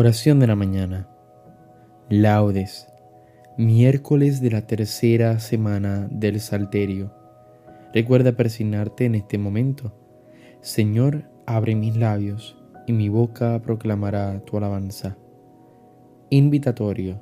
Oración de la mañana. Laudes. Miércoles de la tercera semana del Salterio. Recuerda persignarte en este momento. Señor, abre mis labios y mi boca proclamará tu alabanza. Invitatorio.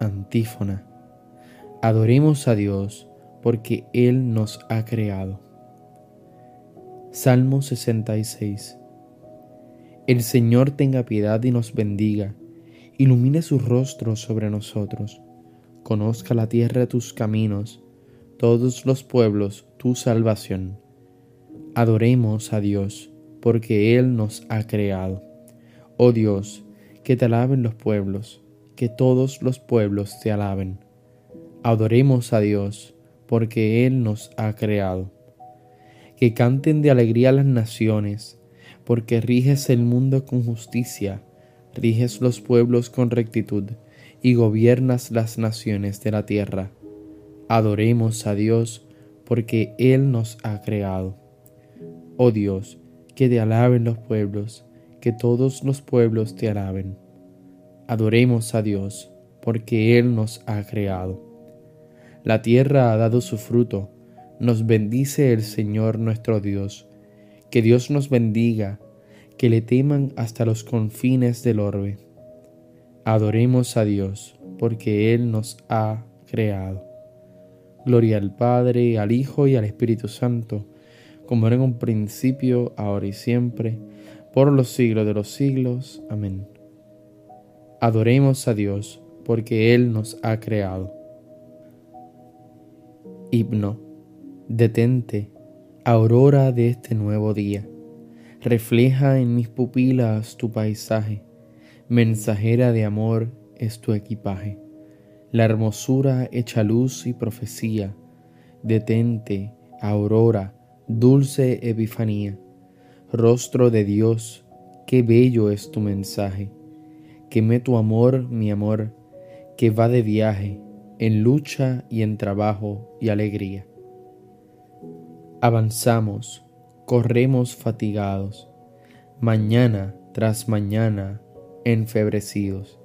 Antífona. Adoremos a Dios porque Él nos ha creado. Salmo 66. El Señor tenga piedad y nos bendiga, ilumine su rostro sobre nosotros, conozca la tierra tus caminos, todos los pueblos tu salvación. Adoremos a Dios, porque Él nos ha creado. Oh Dios, que te alaben los pueblos, que todos los pueblos te alaben. Adoremos a Dios, porque Él nos ha creado. Que canten de alegría las naciones, porque riges el mundo con justicia, riges los pueblos con rectitud, y gobiernas las naciones de la tierra. Adoremos a Dios, porque Él nos ha creado. Oh Dios, que te alaben los pueblos, que todos los pueblos te alaben. Adoremos a Dios, porque Él nos ha creado. La tierra ha dado su fruto, nos bendice el Señor nuestro Dios que Dios nos bendiga, que le teman hasta los confines del orbe. Adoremos a Dios, porque Él nos ha creado. Gloria al Padre, al Hijo y al Espíritu Santo, como era en un principio, ahora y siempre, por los siglos de los siglos. Amén. Adoremos a Dios, porque Él nos ha creado. Himno, detente aurora de este nuevo día. Refleja en mis pupilas tu paisaje, mensajera de amor es tu equipaje. La hermosura hecha luz y profecía, detente, aurora, dulce epifanía. Rostro de Dios, qué bello es tu mensaje. Queme tu amor, mi amor, que va de viaje, en lucha y en trabajo y alegría. Avanzamos, corremos fatigados, mañana tras mañana enfebrecidos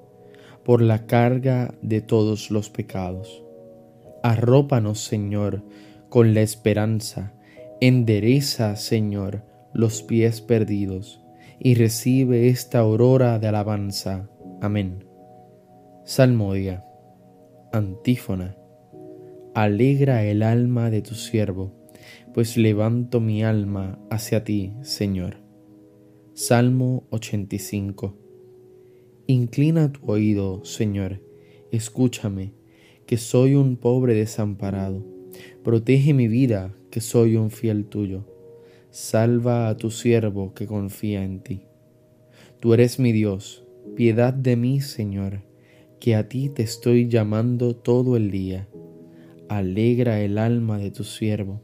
por la carga de todos los pecados. Arrópanos, Señor, con la esperanza, endereza, Señor, los pies perdidos, y recibe esta aurora de alabanza. Amén. Salmodia. Antífona. Alegra el alma de tu siervo pues levanto mi alma hacia ti, Señor. Salmo 85. Inclina tu oído, Señor, escúchame, que soy un pobre desamparado. Protege mi vida, que soy un fiel tuyo. Salva a tu siervo que confía en ti. Tú eres mi Dios, piedad de mí, Señor, que a ti te estoy llamando todo el día. Alegra el alma de tu siervo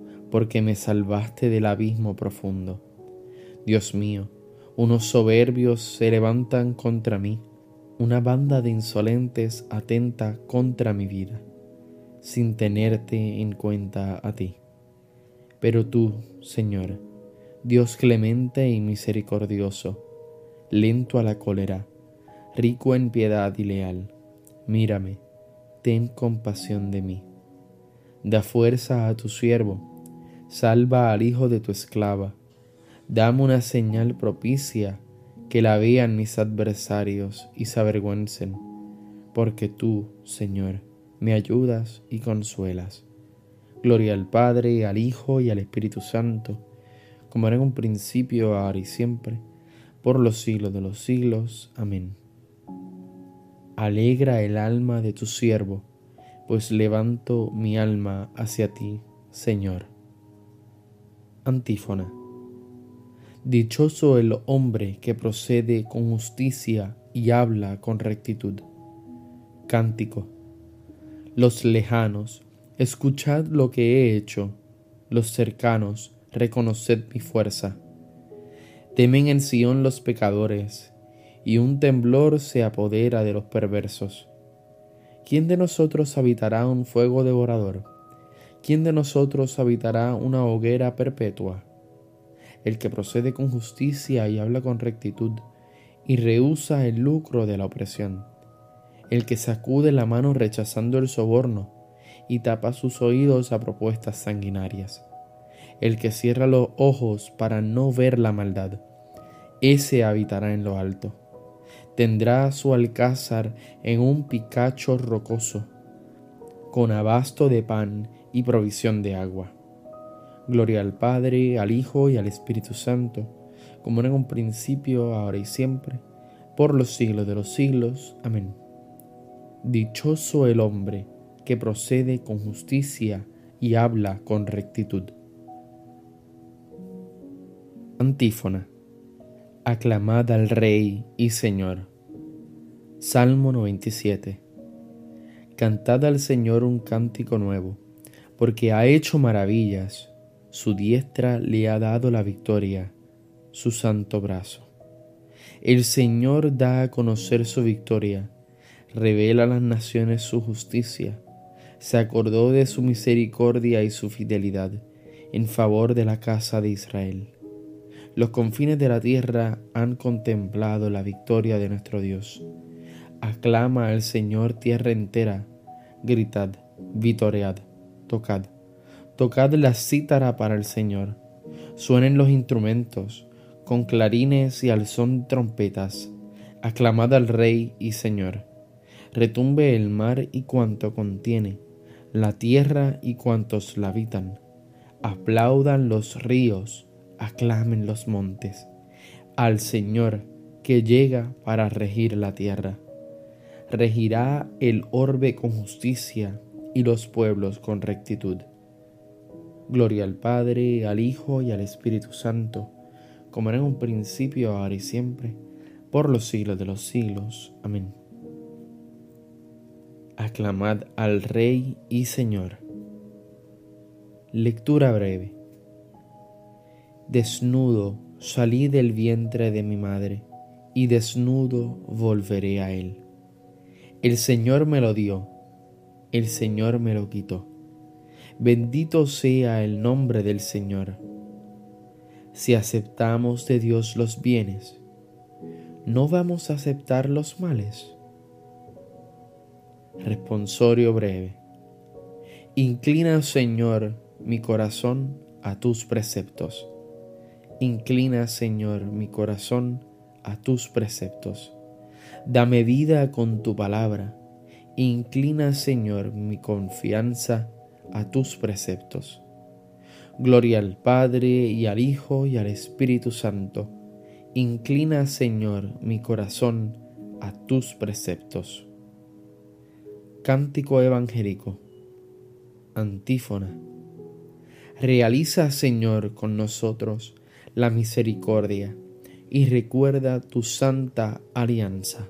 porque me salvaste del abismo profundo. Dios mío, unos soberbios se levantan contra mí, una banda de insolentes atenta contra mi vida, sin tenerte en cuenta a ti. Pero tú, Señor, Dios clemente y misericordioso, lento a la cólera, rico en piedad y leal, mírame, ten compasión de mí. Da fuerza a tu siervo, salva al hijo de tu esclava, dame una señal propicia, que la vean mis adversarios y se avergüencen, porque tú, Señor, me ayudas y consuelas. Gloria al Padre, al Hijo y al Espíritu Santo, como era en un principio, ahora y siempre, por los siglos de los siglos. Amén. Alegra el alma de tu siervo, pues levanto mi alma hacia ti, Señor. Antífona. Dichoso el hombre que procede con justicia y habla con rectitud. Cántico. Los lejanos, escuchad lo que he hecho. Los cercanos, reconoced mi fuerza. Temen en Sión los pecadores, y un temblor se apodera de los perversos. ¿Quién de nosotros habitará un fuego devorador? ¿Quién de nosotros habitará una hoguera perpetua? El que procede con justicia y habla con rectitud, y rehúsa el lucro de la opresión. El que sacude la mano rechazando el soborno, y tapa sus oídos a propuestas sanguinarias. El que cierra los ojos para no ver la maldad, ese habitará en lo alto. Tendrá su alcázar en un picacho rocoso, con abasto de pan y provisión de agua. Gloria al Padre, al Hijo y al Espíritu Santo, como en un principio, ahora y siempre, por los siglos de los siglos. Amén. Dichoso el hombre que procede con justicia y habla con rectitud. Antífona. Aclamad al Rey y Señor. Salmo 97. Cantad al Señor un cántico nuevo porque ha hecho maravillas, su diestra le ha dado la victoria, su santo brazo. El Señor da a conocer su victoria, revela a las naciones su justicia, se acordó de su misericordia y su fidelidad en favor de la casa de Israel. Los confines de la tierra han contemplado la victoria de nuestro Dios. Aclama al Señor tierra entera, gritad, vitoread tocad. Tocad la cítara para el Señor. Suenen los instrumentos, con clarines y al son de trompetas. Aclamad al Rey y Señor. Retumbe el mar y cuanto contiene, la tierra y cuantos la habitan. Aplaudan los ríos, aclamen los montes. Al Señor que llega para regir la tierra. Regirá el orbe con justicia y los pueblos con rectitud. Gloria al Padre, al Hijo y al Espíritu Santo, como era en un principio, ahora y siempre, por los siglos de los siglos. Amén. Aclamad al Rey y Señor. Lectura breve. Desnudo salí del vientre de mi madre, y desnudo volveré a él. El Señor me lo dio el Señor me lo quitó. Bendito sea el nombre del Señor. Si aceptamos de Dios los bienes, ¿no vamos a aceptar los males? Responsorio breve. Inclina, Señor, mi corazón a tus preceptos. Inclina, Señor, mi corazón a tus preceptos. Dame vida con tu palabra Inclina, Señor, mi confianza a tus preceptos. Gloria al Padre y al Hijo y al Espíritu Santo. Inclina, Señor, mi corazón a tus preceptos. Cántico evangélico. Antífona. Realiza, Señor, con nosotros la misericordia y recuerda tu santa alianza.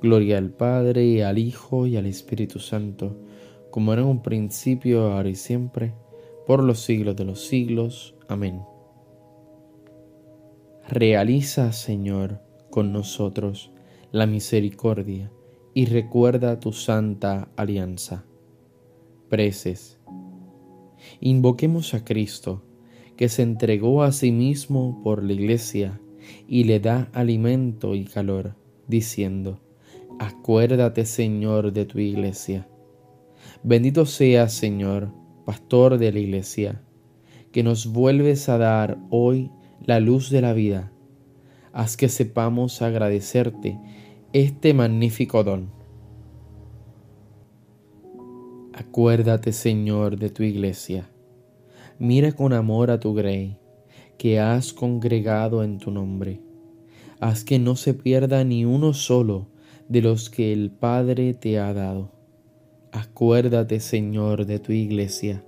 Gloria al Padre, y al Hijo, y al Espíritu Santo, como era en un principio, ahora y siempre, por los siglos de los siglos. Amén. Realiza, Señor, con nosotros la misericordia y recuerda tu santa alianza. Preces Invoquemos a Cristo, que se entregó a sí mismo por la iglesia y le da alimento y calor, diciendo, Acuérdate, Señor, de tu iglesia. Bendito seas, Señor, pastor de la iglesia, que nos vuelves a dar hoy la luz de la vida. Haz que sepamos agradecerte este magnífico don Acuérdate, Señor, de tu iglesia. Mira con amor a tu grey, que has congregado en tu nombre. Haz que no se pierda ni uno solo de los que el Padre te ha dado. Acuérdate, Señor, de tu iglesia.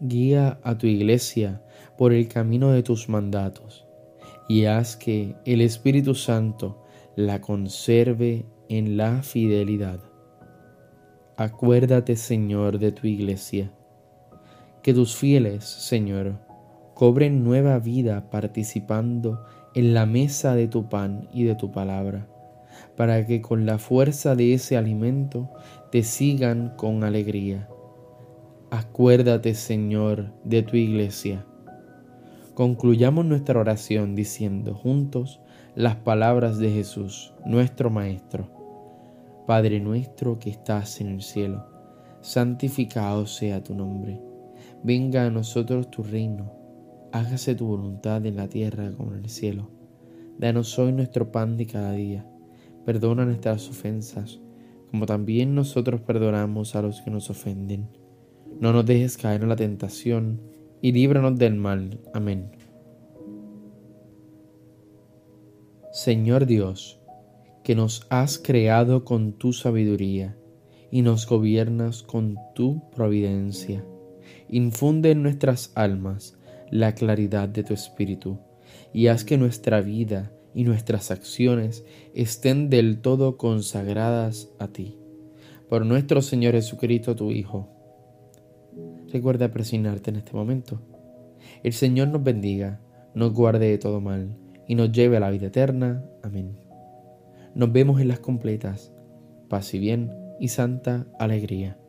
Guía a tu iglesia por el camino de tus mandatos y haz que el Espíritu Santo la conserve en la fidelidad. Acuérdate, Señor, de tu iglesia. Que tus fieles, Señor, cobren nueva vida participando en la mesa de tu pan y de tu palabra, para que con la fuerza de ese alimento te sigan con alegría. Acuérdate, Señor, de tu iglesia. Concluyamos nuestra oración diciendo juntos las palabras de Jesús, nuestro Maestro. Padre nuestro que estás en el cielo, santificado sea tu nombre. Venga a nosotros tu reino, hágase tu voluntad en la tierra como en el cielo. Danos hoy nuestro pan de cada día. Perdona nuestras ofensas, como también nosotros perdonamos a los que nos ofenden. No nos dejes caer en la tentación, y líbranos del mal. Amén. Señor Dios, que nos has creado con tu sabiduría y nos gobiernas con tu providencia. Infunde en nuestras almas la claridad de tu Espíritu y haz que nuestra vida y nuestras acciones estén del todo consagradas a ti. Por nuestro Señor Jesucristo, tu Hijo. Recuerda presionarte en este momento. El Señor nos bendiga, nos guarde de todo mal y nos lleve a la vida eterna. Amén. Nos vemos en las completas. Paz y bien y santa alegría.